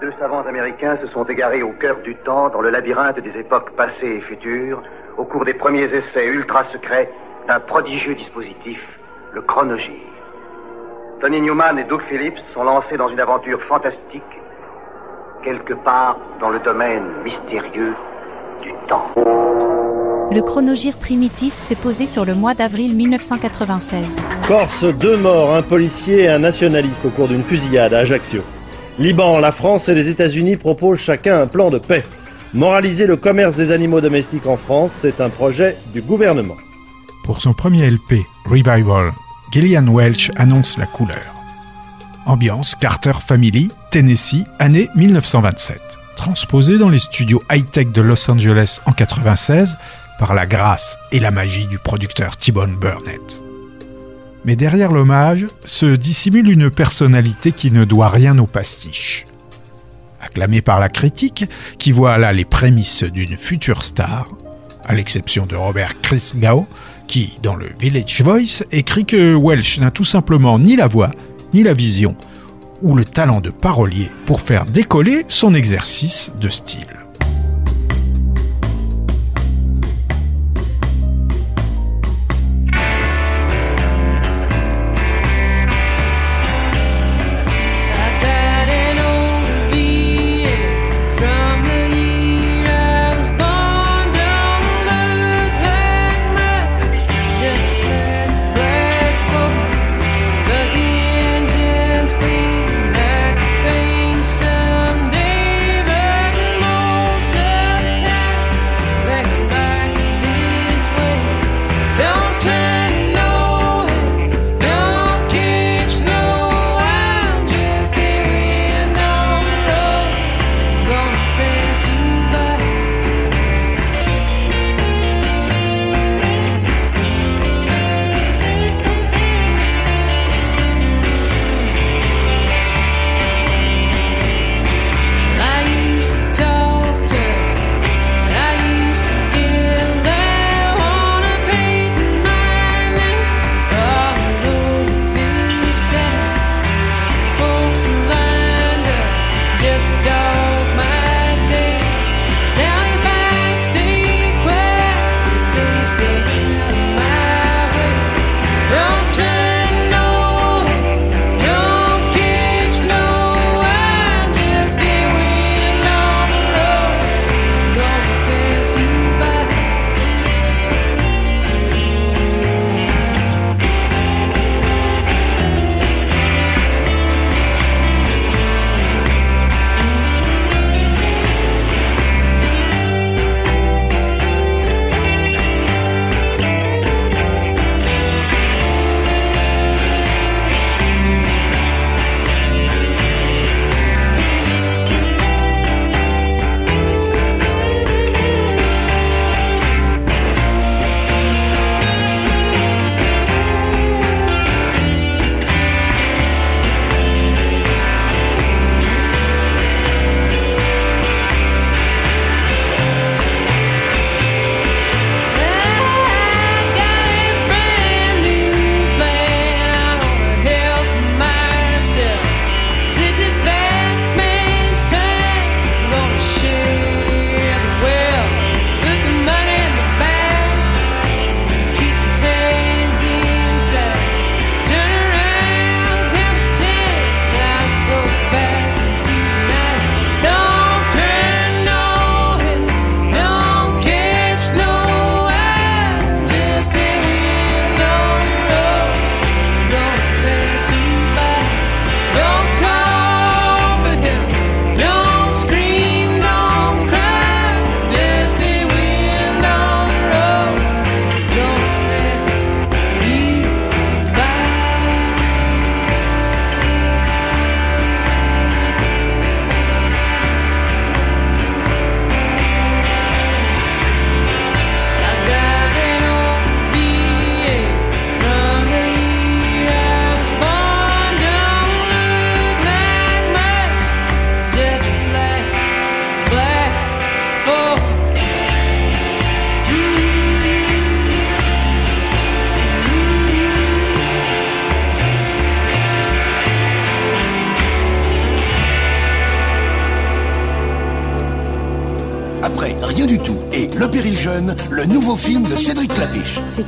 Deux savants américains se sont égarés au cœur du temps, dans le labyrinthe des époques passées et futures, au cours des premiers essais ultra secrets d'un prodigieux dispositif, le chronogire. Tony Newman et Doug Phillips sont lancés dans une aventure fantastique, quelque part dans le domaine mystérieux du temps. Le chronogire primitif s'est posé sur le mois d'avril 1996. Corse, deux morts, un policier et un nationaliste au cours d'une fusillade à Ajaccio. Liban, la France et les États-Unis proposent chacun un plan de paix. Moraliser le commerce des animaux domestiques en France, c'est un projet du gouvernement. Pour son premier LP, Revival, Gillian Welch annonce la couleur. Ambiance Carter Family, Tennessee, année 1927. Transposé dans les studios high-tech de Los Angeles en 96 par la grâce et la magie du producteur T-Bone Burnett. Mais derrière l'hommage se dissimule une personnalité qui ne doit rien au pastiche. Acclamé par la critique, qui voit là les prémices d'une future star, à l'exception de Robert Chris qui, dans le Village Voice, écrit que Welsh n'a tout simplement ni la voix, ni la vision, ou le talent de parolier pour faire décoller son exercice de style.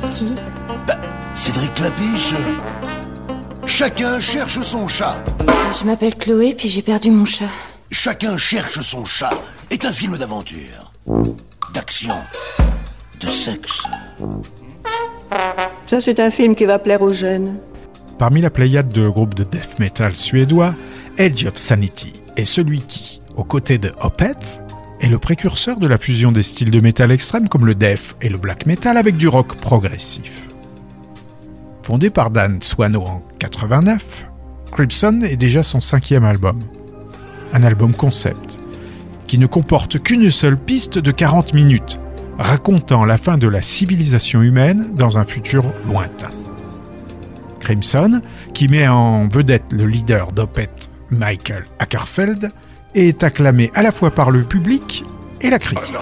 C'est qui Bah, Cédric Clapiche. Chacun cherche son chat. Je m'appelle Chloé, puis j'ai perdu mon chat. Chacun cherche son chat est un film d'aventure, d'action, de sexe. Ça, c'est un film qui va plaire aux jeunes. Parmi la pléiade de groupes de death metal suédois, Edge of Sanity est celui qui, aux côtés de Opeth, est le précurseur de la fusion des styles de métal extrême comme le death et le black metal avec du rock progressif. Fondé par Dan Swano en 89, Crimson est déjà son cinquième album. Un album concept, qui ne comporte qu'une seule piste de 40 minutes, racontant la fin de la civilisation humaine dans un futur lointain. Crimson, qui met en vedette le leader d'Opeth, Michael Ackerfeld, est acclamé à la fois par le public et la critique.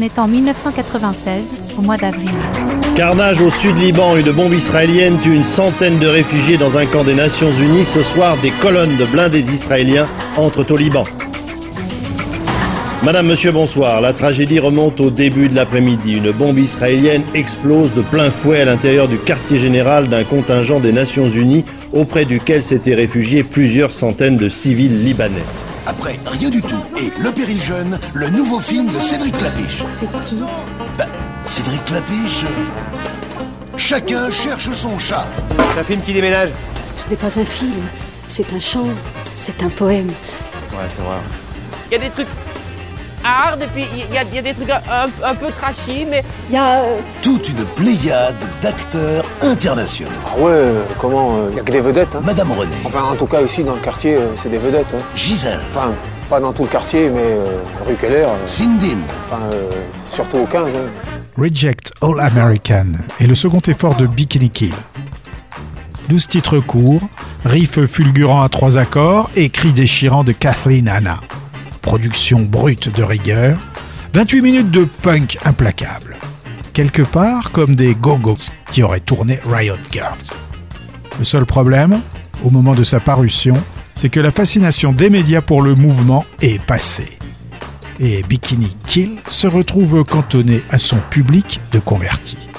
On est en 1996, au mois d'avril. Carnage au sud Liban, une bombe israélienne tue une centaine de réfugiés dans un camp des Nations Unies. Ce soir, des colonnes de blindés israéliens entrent au Liban. Madame, monsieur, bonsoir. La tragédie remonte au début de l'après-midi. Une bombe israélienne explose de plein fouet à l'intérieur du quartier général d'un contingent des Nations Unies auprès duquel s'étaient réfugiés plusieurs centaines de civils libanais. Après Rien du tout et Le Péril Jeune, le nouveau film de Cédric Clapiche. C'est qui? Bah, Cédric Clapiche. euh, Chacun cherche son chat. C'est un film qui déménage. Ce n'est pas un film, c'est un chant, c'est un poème. Ouais, c'est vrai. Il y a des trucs hard et puis il y, a- il y a des trucs un, un peu trashy, mais Il y a. euh, Toute une pléiade d'acteurs internationaux. Ah ouais, euh, comment Il n'y a que des vedettes. Hein. Madame René, Enfin, en tout cas, ici, dans le quartier, euh, c'est des vedettes. Hein. Gisèle, Enfin, pas dans tout le quartier, mais euh, rue Keller, euh, Cindine, enfin, euh, surtout au 15. hein. Reject All American est le second effort de Bikini Kill. 12 titres courts, riffs fulgurants à trois accords et cris déchirants de Kathleen Hanna. Production brute de rigueur, 28 minutes de punk implacable. Quelque part comme des go-go's qui auraient tourné Riot Girls. Le seul problème, au moment de sa parution, c'est que la fascination des médias pour le mouvement est passée et Bikini Kill se retrouve cantonné à son public de convertis.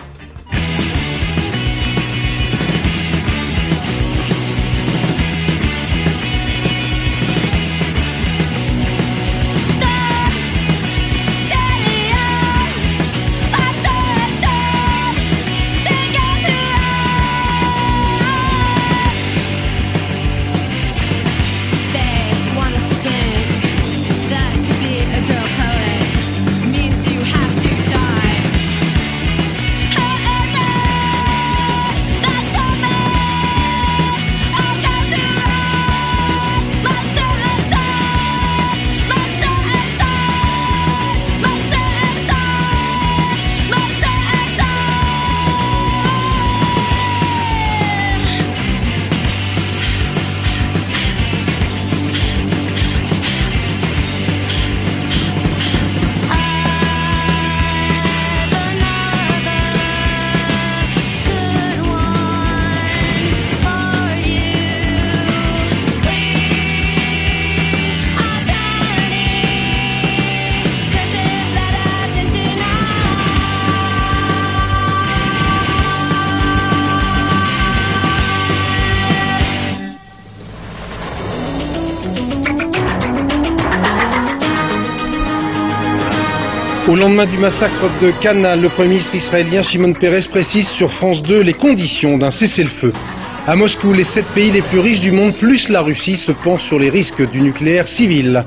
Lendemain du massacre de Cannes, le Premier ministre israélien Shimon Peres précise sur France 2 les conditions d'un cessez-le-feu. À Moscou, les sept pays les plus riches du monde, plus la Russie, se penchent sur les risques du nucléaire civil.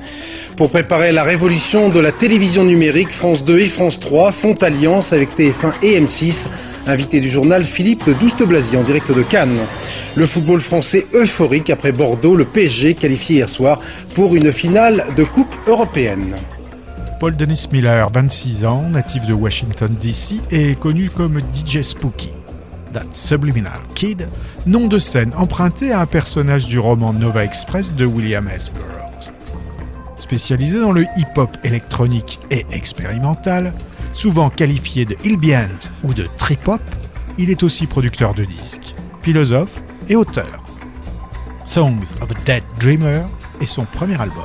Pour préparer la révolution de la télévision numérique, France 2 et France 3 font alliance avec TF1 et M6. Invité du journal Philippe de Douste-Blazy en direct de Cannes. Le football français euphorique après Bordeaux, le PSG qualifié hier soir pour une finale de Coupe européenne. Paul Dennis Miller, 26 ans, natif de Washington DC, est connu comme DJ Spooky. That Subliminal Kid, nom de scène emprunté à un personnage du roman Nova Express de William S. Burroughs. Spécialisé dans le hip-hop électronique et expérimental, souvent qualifié de ambient ou de trip-hop, il est aussi producteur de disques, philosophe et auteur. Songs of a Dead Dreamer est son premier album.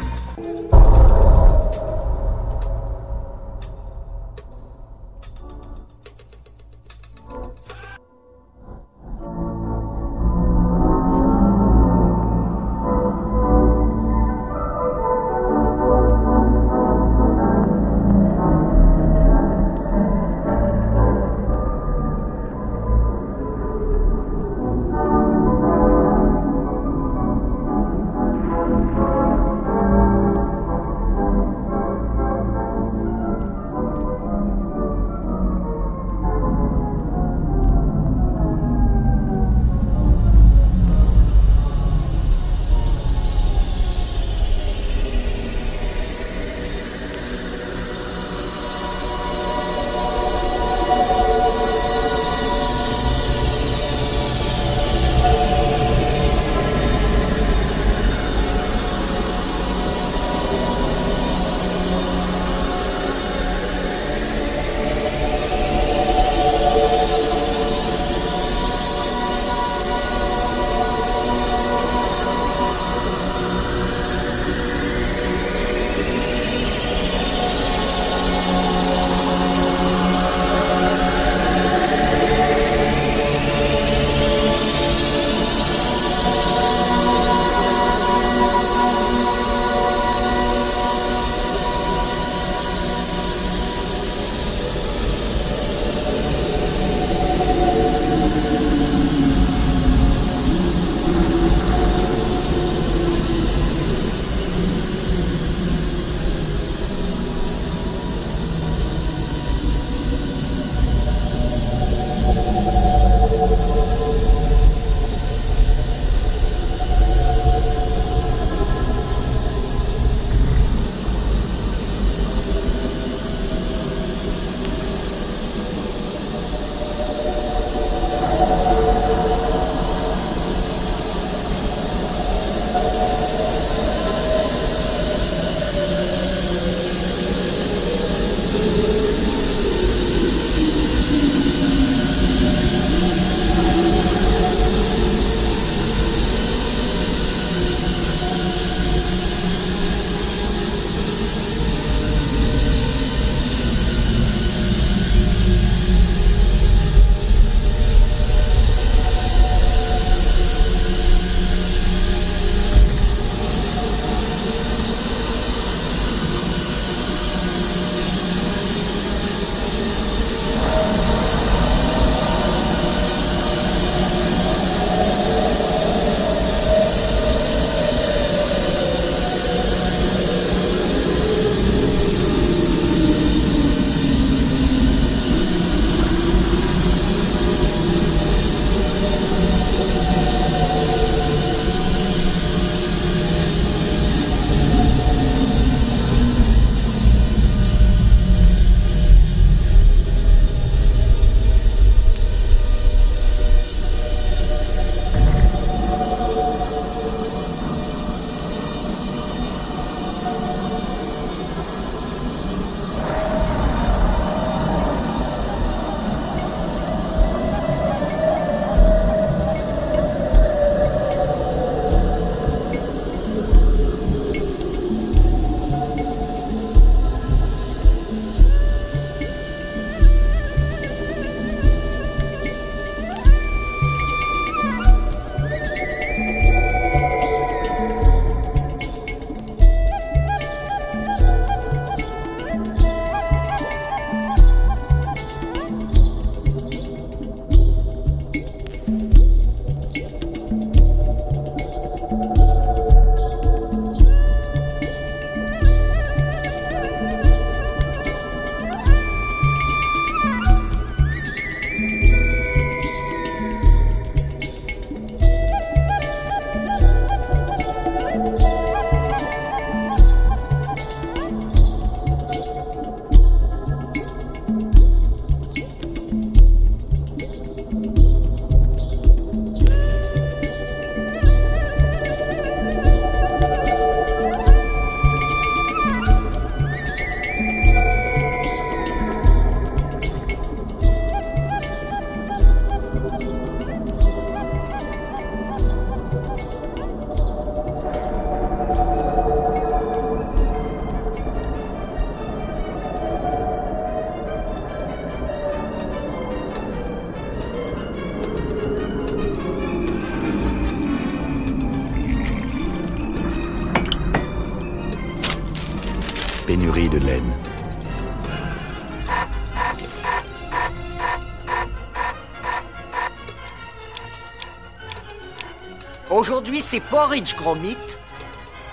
Aujourd'hui, c'est porridge, Gromit.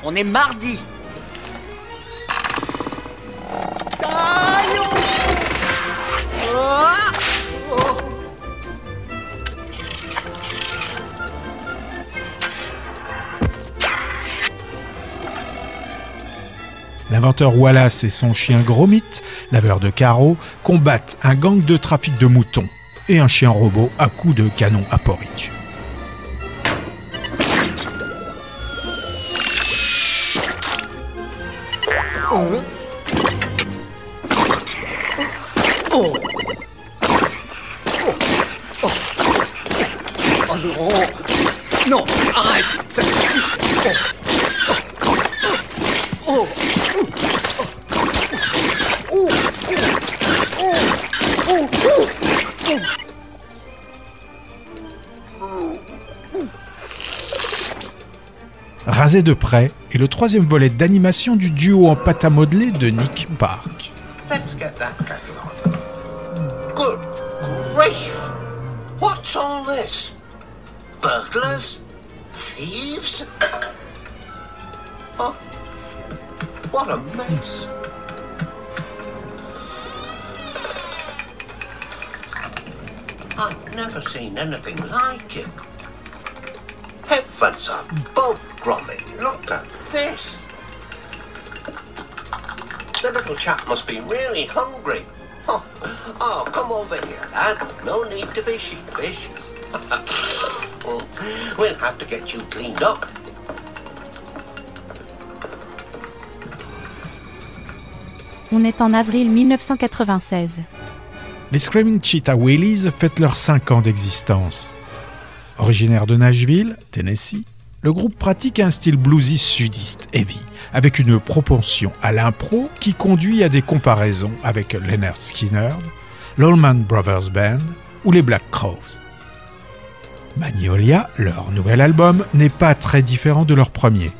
On est mardi. L'inventeur Wallace et son chien Gromit, laveur de carreaux, combattent un gang de trafic de moutons et un chien robot à coups de canon à porridge. Oh. De près est le troisième volet d'animation du duo en pâte à modeler de Nick Park. Good grief! What's all this? Burglars? Thieves? Oh, what a mess. I've never seen anything like it. Heavens above, Gromit, look at this. The little chap must be really hungry. Oh, oh, come over here, lad. No need to be sheepish. we'll have to get you cleaned up. On est en avril 1996. Les Screaming Cheetah Willies fêtent leurs 5 ans d'existence. Originaire de Nashville, Tennessee, le groupe pratique un style bluesy sudiste, heavy, avec une propension à l'impro qui conduit à des comparaisons avec Leonard Skinner, l'Allman Brothers Band ou les Black Crowes. Magnolia, leur nouvel album, n'est pas très différent de leur premier.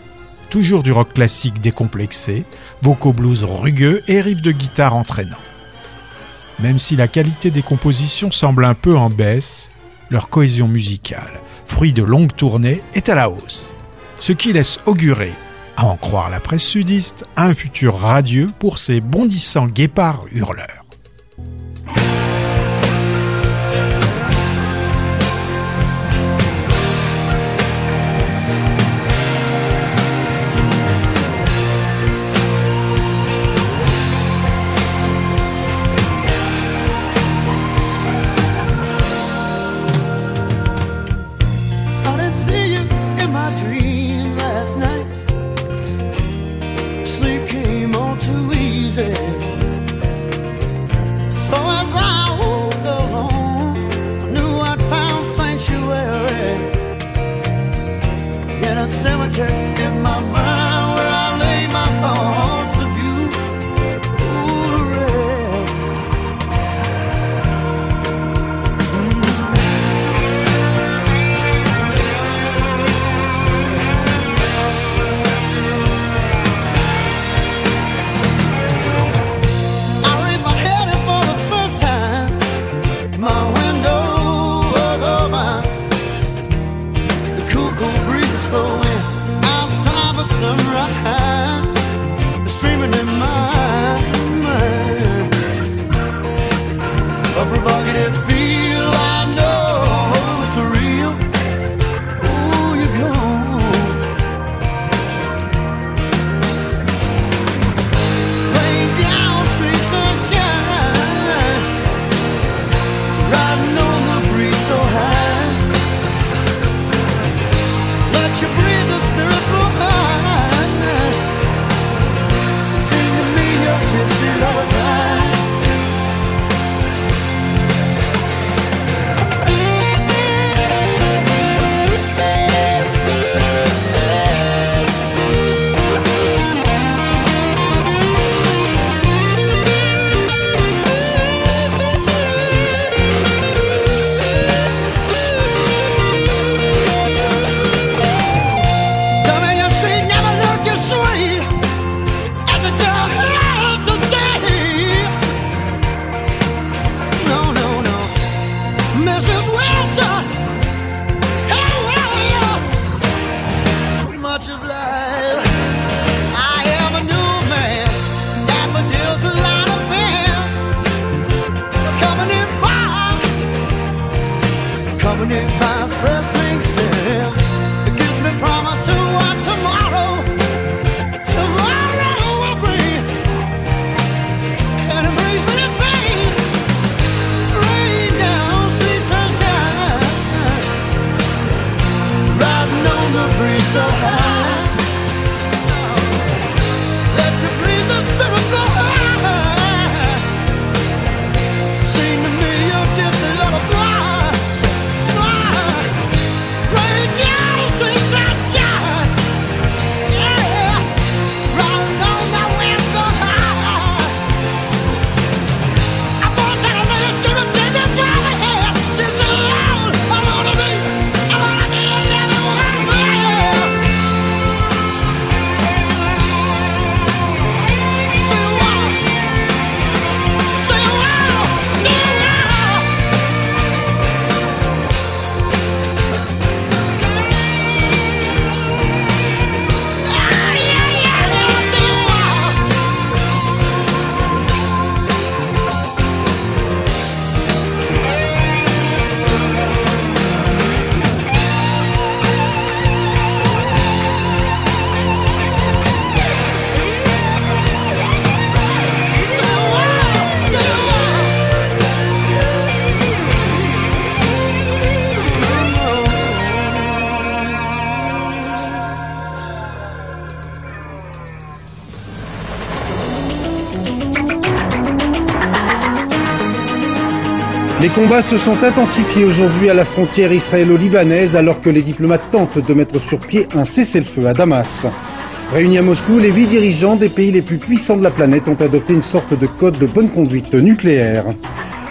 Toujours du rock classique décomplexé, vocaux blues rugueux et riffs de guitare entraînants. Même si la qualité des compositions semble un peu en baisse, leur cohésion musicale, fruit de longues tournées, est à la hausse. Ce qui laisse augurer, à en croire la presse sudiste, un futur radieux pour ces bondissants guépards hurleurs. So high. Let your breeze and spirit combats se sont intensifiés aujourd'hui à la frontière israélo-libanaise alors que les diplomates tentent de mettre sur pied un cessez-le-feu à Damas. Réunis à Moscou, les huit dirigeants des pays les plus puissants de la planète ont adopté une sorte de code de bonne conduite nucléaire.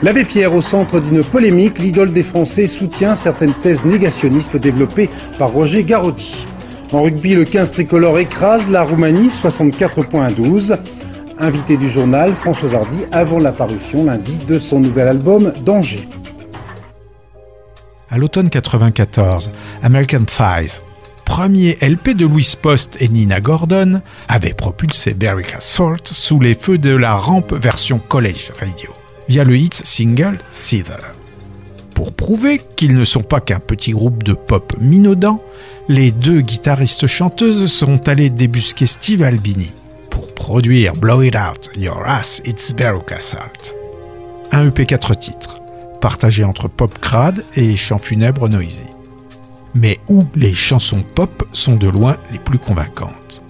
L'abbé Pierre, au centre d'une polémique, l'idole des Français soutient certaines thèses négationnistes développées par Roger Garaudy. En rugby, le 15 tricolore écrase la Roumanie 64 points à 12. Invité du journal, François Hardy, avant la parution lundi de son nouvel album Danger. À l'automne 94, American Thighs, premier LP de Louis Post et Nina Gordon, avait propulsé Barrick Assault sous les feux de la rampe version College Radio, via le hit single Seether. Pour prouver qu'ils ne sont pas qu'un petit groupe de pop minaudant, les deux guitaristes-chanteuses sont allées débusquer Steve Albini produire Blow It Out, Your Ass, It's Baruch Assault. Un EP 4 titres, partagé entre pop crade et chants funèbres noisy. Mais où les chansons pop sont de loin les plus convaincantes?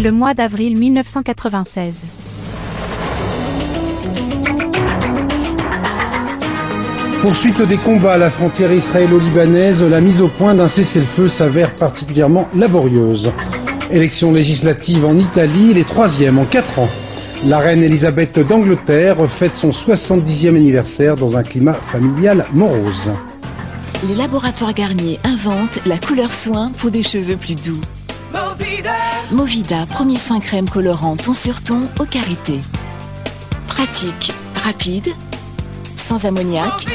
C'est le mois d'avril 1996. Poursuite des combats à la frontière israélo-libanaise, la mise au point d'un cessez-le-feu s'avère particulièrement laborieuse. Élections législatives en Italie, les troisièmes en quatre ans. La reine Elisabeth d'Angleterre fête son 70e anniversaire dans un climat familial morose. Les laboratoires Garnier inventent la couleur soin pour des cheveux plus doux. Movida, premier soin crème colorant ton sur ton au karité. Pratique, rapide, sans ammoniac,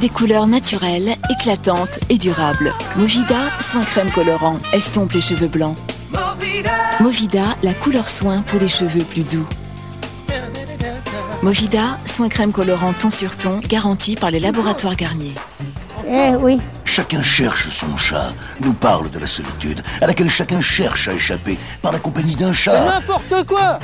des couleurs naturelles, éclatantes et durables. Movida, soin crème colorant, estompe les cheveux blancs. Movida, la couleur soin pour des cheveux plus doux. Movida, soin crème colorant ton sur ton, garanti par les laboratoires Garnier. Eh oui. Chacun cherche son chat, nous parle de la solitude, à laquelle chacun cherche à échapper par la compagnie d'un C'est chat n'importe quoi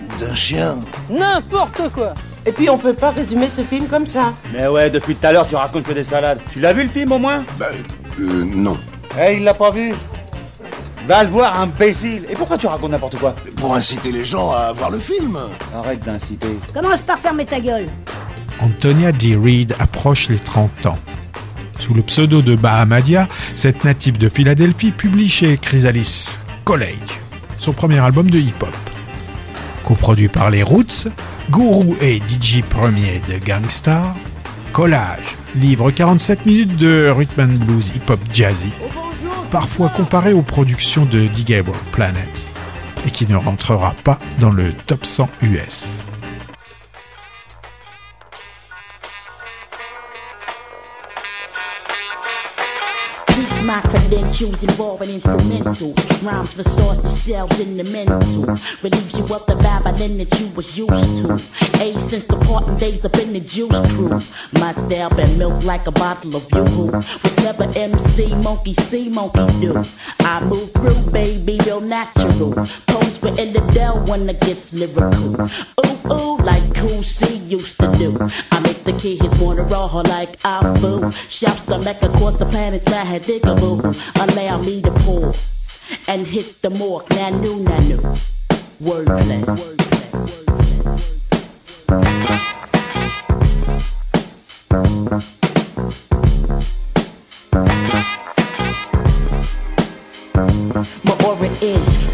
ou d'un chien. N'importe quoi Et puis on peut pas résumer ce film comme ça. Mais ouais, depuis tout à l'heure, tu racontes que des salades. Tu l'as vu le film au moins? Bah, euh, non. Eh, il l'a pas vu? Va le voir, imbécile Et pourquoi tu racontes n'importe quoi? Pour inciter les gens à voir le film. Arrête d'inciter. Commence par fermer ta gueule. Antonia D. Reid approche les 30 ans. Sous le pseudo de Bahamadia, cette native de Philadelphie publie chez Chrysalis College, son premier album de hip-hop. Coproduit par les Roots, Guru et DJ Premier de Gangstar, Collage livre 47 minutes de rhythm and blues hip-hop jazzy, parfois comparé aux productions de Digable Planets, et qui ne rentrera pas dans le top 100 US. my my credentials involving instrumental rhymes for source the cells in the mental relieves you of the babbling that you was used to. A since the parting days up in the juice crew. My style been milk like a bottle of yoo-hoo was never MC monkey see monkey do. I move through baby real natural. Pose for in the Dell when it gets lyrical. Ooh ooh like cool C used to do. I make the kids wanna raw like I fool. Shops the mecca across the planets mad diggable allow me to pause and hit the mark. Nanu nanu wordplay. My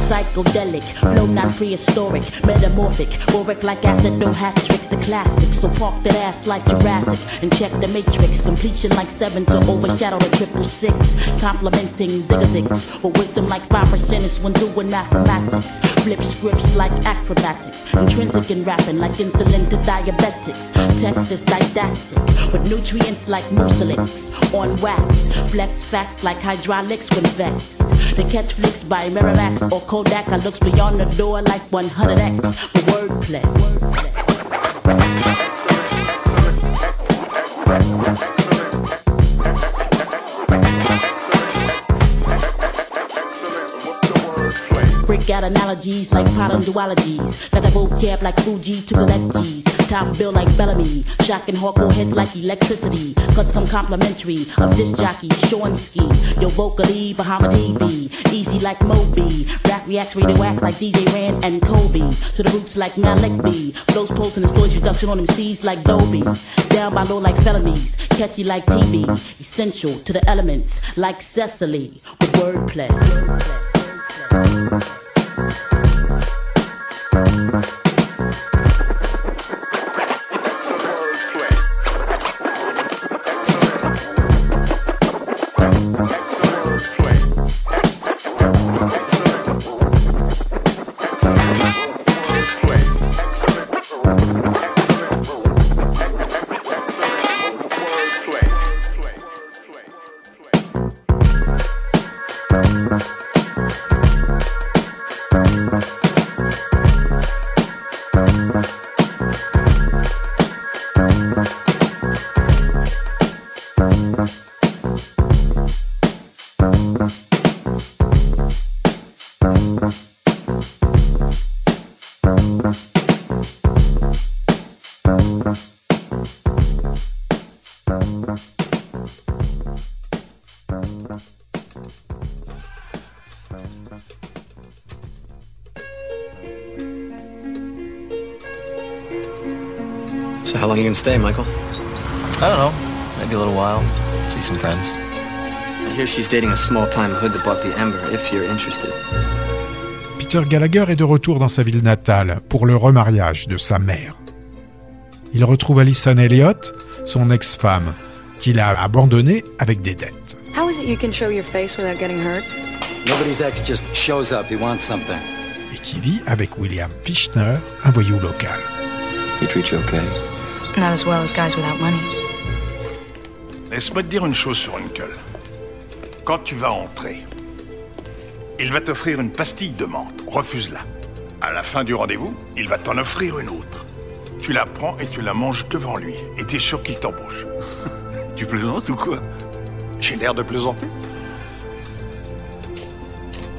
psychedelic, flow not prehistoric, metamorphic, auric like acid, no hat tricks, a classic. So park that ass like Jurassic and check the matrix. Completion like seven to overshadow the triple six. Complimenting zigzags with wisdom like five percent is when doing mathematics. Flip scripts like acrobatics, intrinsic in rapping like insulin to diabetics. Text is didactic with nutrients like mucilix on wax. Flex facts like hydraulics when vexed. The catch flicks by Miramax or Kodak. I looks beyond the door like 100x for wordplay. Break out analogies like pattern duologies. Got a vocab like Fuji to collect G's. Top bill like Bellamy. Shocking hardcore heads like electricity. Cuts come complimentary. I'm disc jockey, Shornsky. Yo, vocally, Bahama DB. Easy like Moby. Rap reacts radioact like DJ Rand and Kobe. To the roots like Malik B. Flows posting and storage reduction on MCs like Dolby. Down by low like felonies. Catchy like TV. Essential to the elements like Cecily. With wordplay. So you gonna stay, Michael? I don't know. Maybe a little while. See some friends. I hear she's dating a small-time hood that bought the Ember, if you're interested. Peter Gallagher est de retour dans sa ville natale pour le remariage de sa mère. Il retrouve Alison Elliott, son ex-femme, qu'il a abandonnée avec des dettes. How is it you can show your face without getting hurt? Nobody's ex just shows up. He wants something. Et qui vit avec William Fichtner, un voyou local. He treat you okay? Not as well as guys without money. Laisse-moi te dire une chose sur Uncle. Quand tu vas entrer, il va t'offrir une pastille de menthe. Refuse-la. À la fin du rendez-vous, il va t'en offrir une autre. Tu la prends et tu la manges devant lui. Et t'es sûr qu'il t'embauche. tu plaisantes ou quoi? J'ai l'air de plaisanter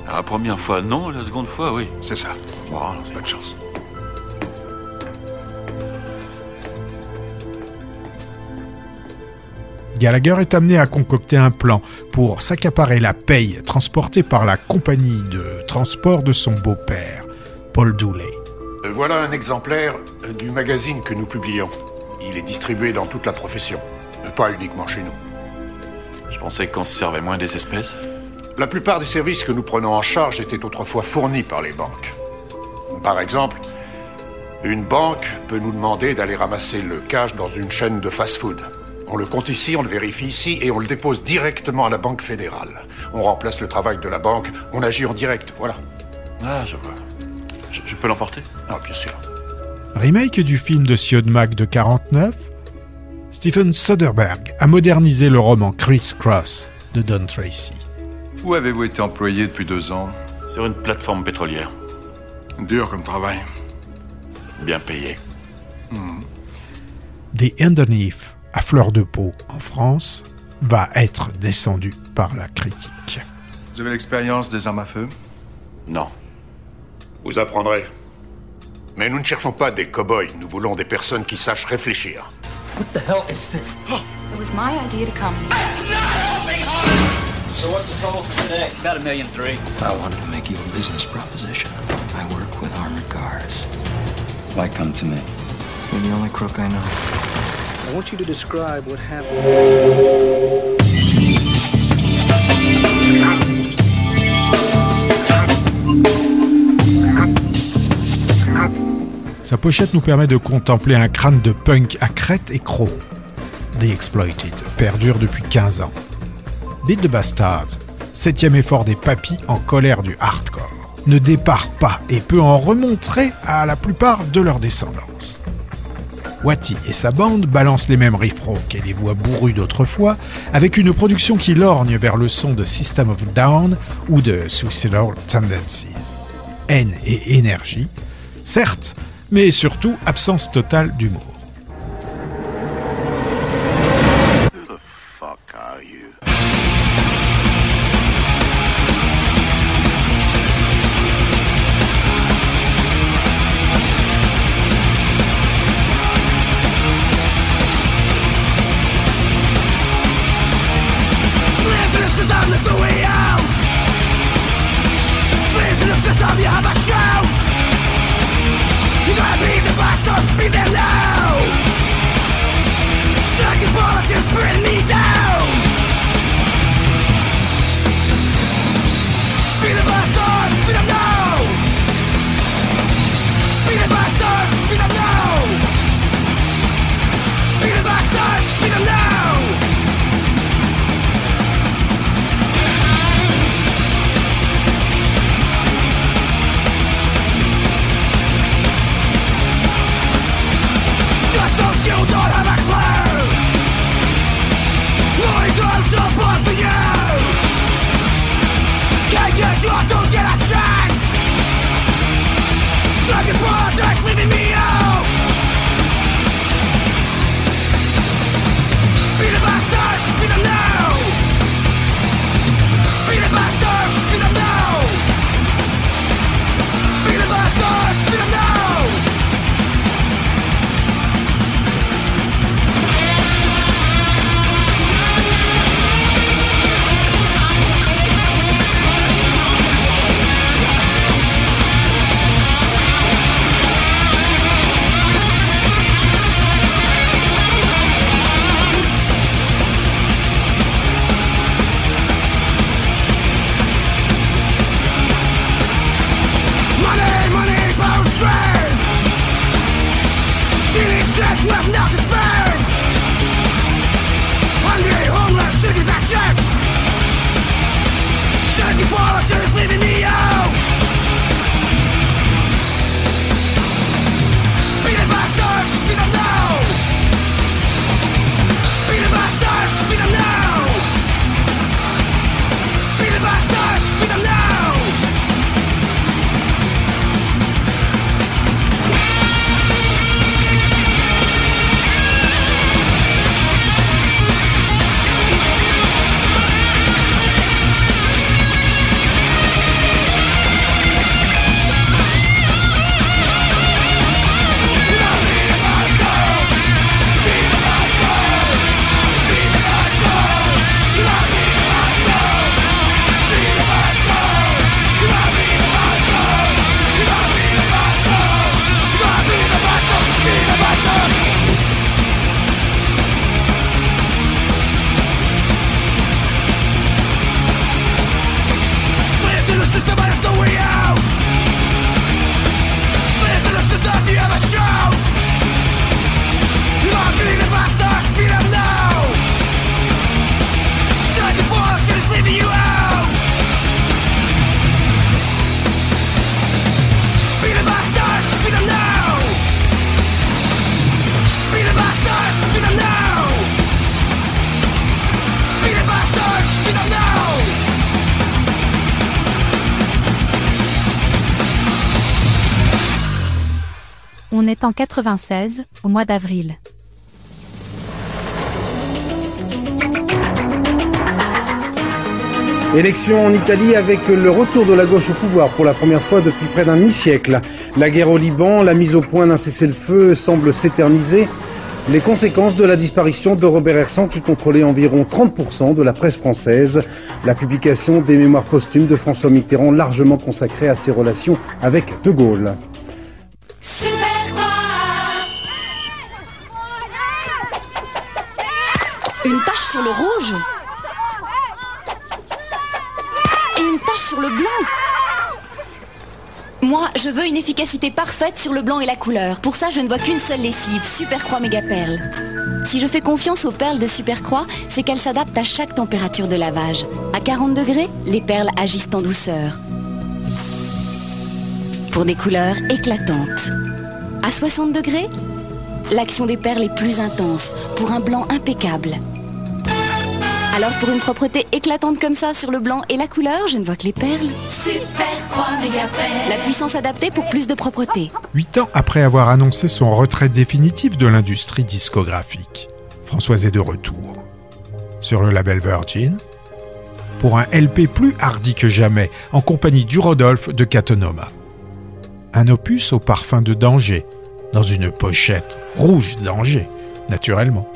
La première fois, non. La seconde fois, oui. C'est ça. Bon, bonne chance. Gallagher est amené à concocter un plan pour s'accaparer la paye transportée par la compagnie de transport de son beau-père, Paul Dooley. Voilà un exemplaire du magazine que nous publions. Il est distribué dans toute la profession, pas uniquement chez nous. Je pensais qu'on se servait moins des espèces. La plupart des services que nous prenons en charge étaient autrefois fournis par les banques. Par exemple, une banque peut nous demander d'aller ramasser le cash dans une chaîne de fast-food. On le compte ici, on le vérifie ici et on le dépose directement à la Banque fédérale. On remplace le travail de la banque, on agit en direct, voilà. Ah, je vois. Je, je peux l'emporter? Ah, bien sûr. Remake du film de Siodmak de 49, Stephen Soderbergh a modernisé le roman Criss Cross de Don Tracy. Où avez-vous été employé depuis deux ans? Sur une plateforme pétrolière. Dur comme travail. Bien payé. The Underneath, à fleur de peau en France, va être descendu par la critique. Vous avez l'expérience des armes à feu? Non. Vous apprendrez. Mais nous ne cherchons pas des cow-boys, nous voulons des personnes qui sachent réfléchir. What the hell is this? It was my idea to come. So what's the total for today? About a million three. I wanted to make you a business proposition. I work with armored cars. Why come to me? You're the only crook I know. I want you to describe what happened. Sa pochette nous permet de contempler un crâne de punk à crête et croc. The Exploited perdure depuis 15 ans. Beat the Bastards, septième effort des papis en colère du hardcore, ne départ pas et peut en remontrer à la plupart de leur descendance. Watty et sa bande balancent les mêmes riffs rock et les voix bourrues d'autrefois, avec une production qui lorgne vers le son de System of Down ou de Suicidal Tendencies. Haine et énergie, certes, mais surtout absence totale d'humour. 96, au mois d'avril. Élection en Italie avec le retour de la gauche au pouvoir pour la première fois depuis près d'un demi-siècle. La guerre au Liban, la mise au point d'un cessez-le-feu semble s'éterniser. Les conséquences de la disparition de Robert Hersan qui contrôlait environ 30% de la presse française. La publication des mémoires posthumes de François Mitterrand largement consacrée à ses relations avec De Gaulle. Une tache sur le rouge Et une tache sur le blanc Moi, je veux une efficacité parfaite sur le blanc et la couleur. Pour ça, je ne vois qu'une seule lessive, Supercroix Méga Perle. Si je fais confiance aux perles de Supercroix, c'est qu'elles s'adaptent à chaque température de lavage. À 40 degrés, les perles agissent en douceur. Pour des couleurs éclatantes. À 60 degrés, l'action des perles est plus intense, pour un blanc impeccable. Alors pour une propreté éclatante comme ça sur le blanc et la couleur, je ne vois que les perles. Super croix méga perle. La puissance adaptée pour plus de propreté. Huit ans après avoir annoncé son retrait définitif de l'industrie discographique, Françoise est de retour. Sur le label Virgin, pour un LP plus hardi que jamais, en compagnie du Rodolphe de Catonoma. Un opus au parfum de danger, dans une pochette rouge danger, naturellement.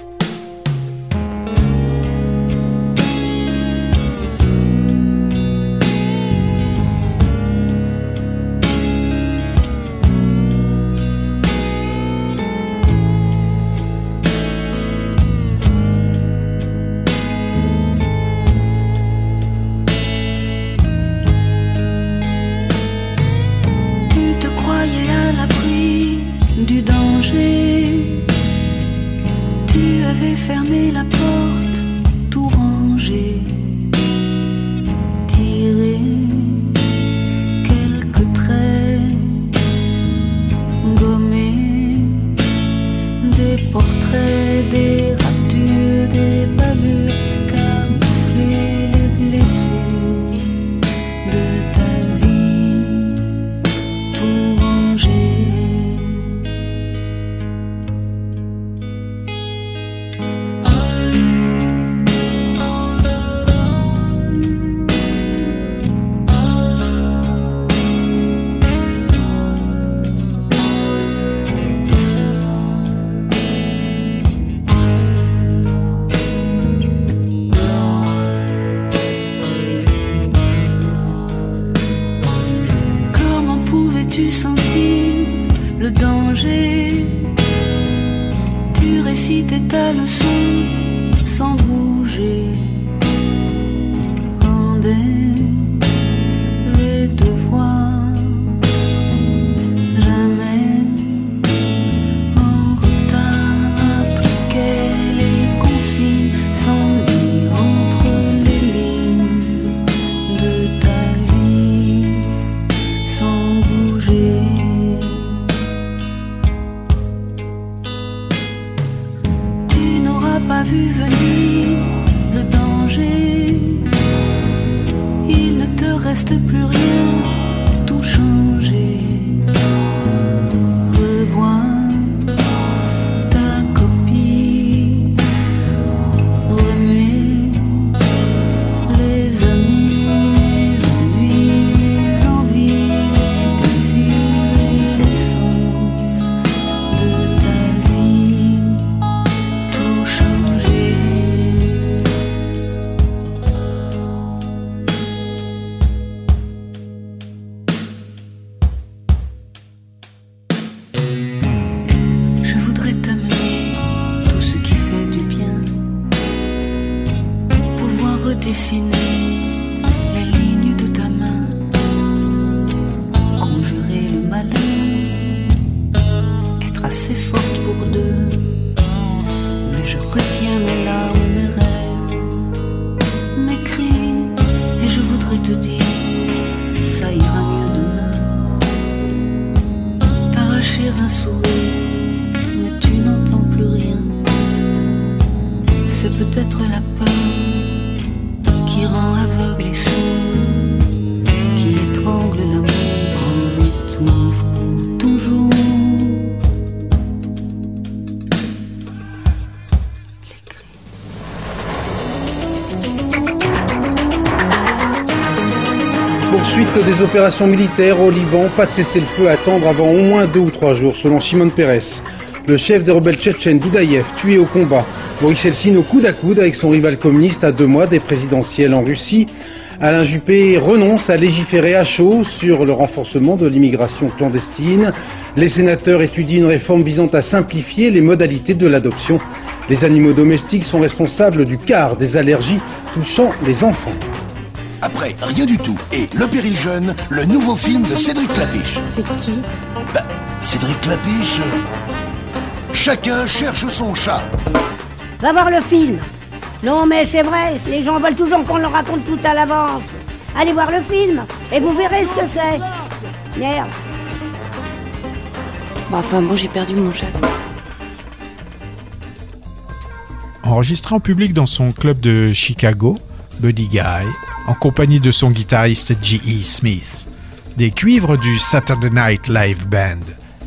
Opérations militaires au Liban, pas de cessez-le-feu attendre avant au moins deux ou trois jours, selon Shimon Peres. Le chef des rebelles tchétchènes, Doudaïev, tué au combat. Boris Eltsine au coude à coude avec son rival communiste à deux mois des présidentielles en Russie. Alain Juppé renonce à légiférer à chaud sur le renforcement de l'immigration clandestine. Les sénateurs étudient une réforme visant à simplifier les modalités de l'adoption. Les animaux domestiques sont responsables du quart des allergies touchant les enfants. Après, rien du tout. Et Le Péril Jeune, le nouveau film de Cédric Clapiche. C'est qui Bah, Cédric Clapiche. Chacun cherche son chat. Va voir le film. Non, mais c'est vrai, les gens veulent toujours qu'on leur raconte tout à l'avance. Allez voir le film et vous verrez ce que c'est. Merde. Bon, enfin bon, j'ai perdu mon chat. Enregistré en public dans son club de Chicago, Buddy Guy, en compagnie de son guitariste G.E. Smith, des cuivres du Saturday Night Live Band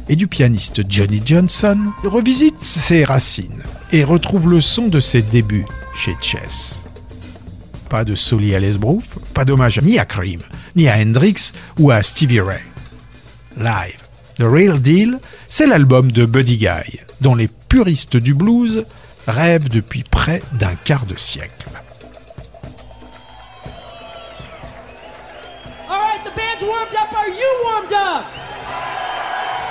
et du pianiste Johnny Johnson, revisite ses racines et retrouve le son de ses débuts chez Chess. Pas de Solly Allesbrough, pas d'hommage ni à Cream, ni à Hendrix ou à Stevie Ray. Live, The Real Deal, c'est l'album de Buddy Guy, dont les puristes du blues rêvent depuis près d'un quart de siècle. Warmed up. Are you warmed up?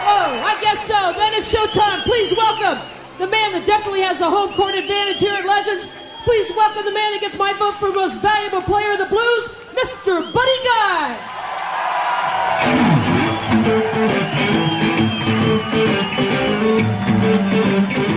Oh, I guess so. Then it's showtime. Please welcome the man that definitely has a home court advantage here at Legends. Please welcome the man that gets my vote for most valuable player of the blues, Mr. Buddy Guy. Got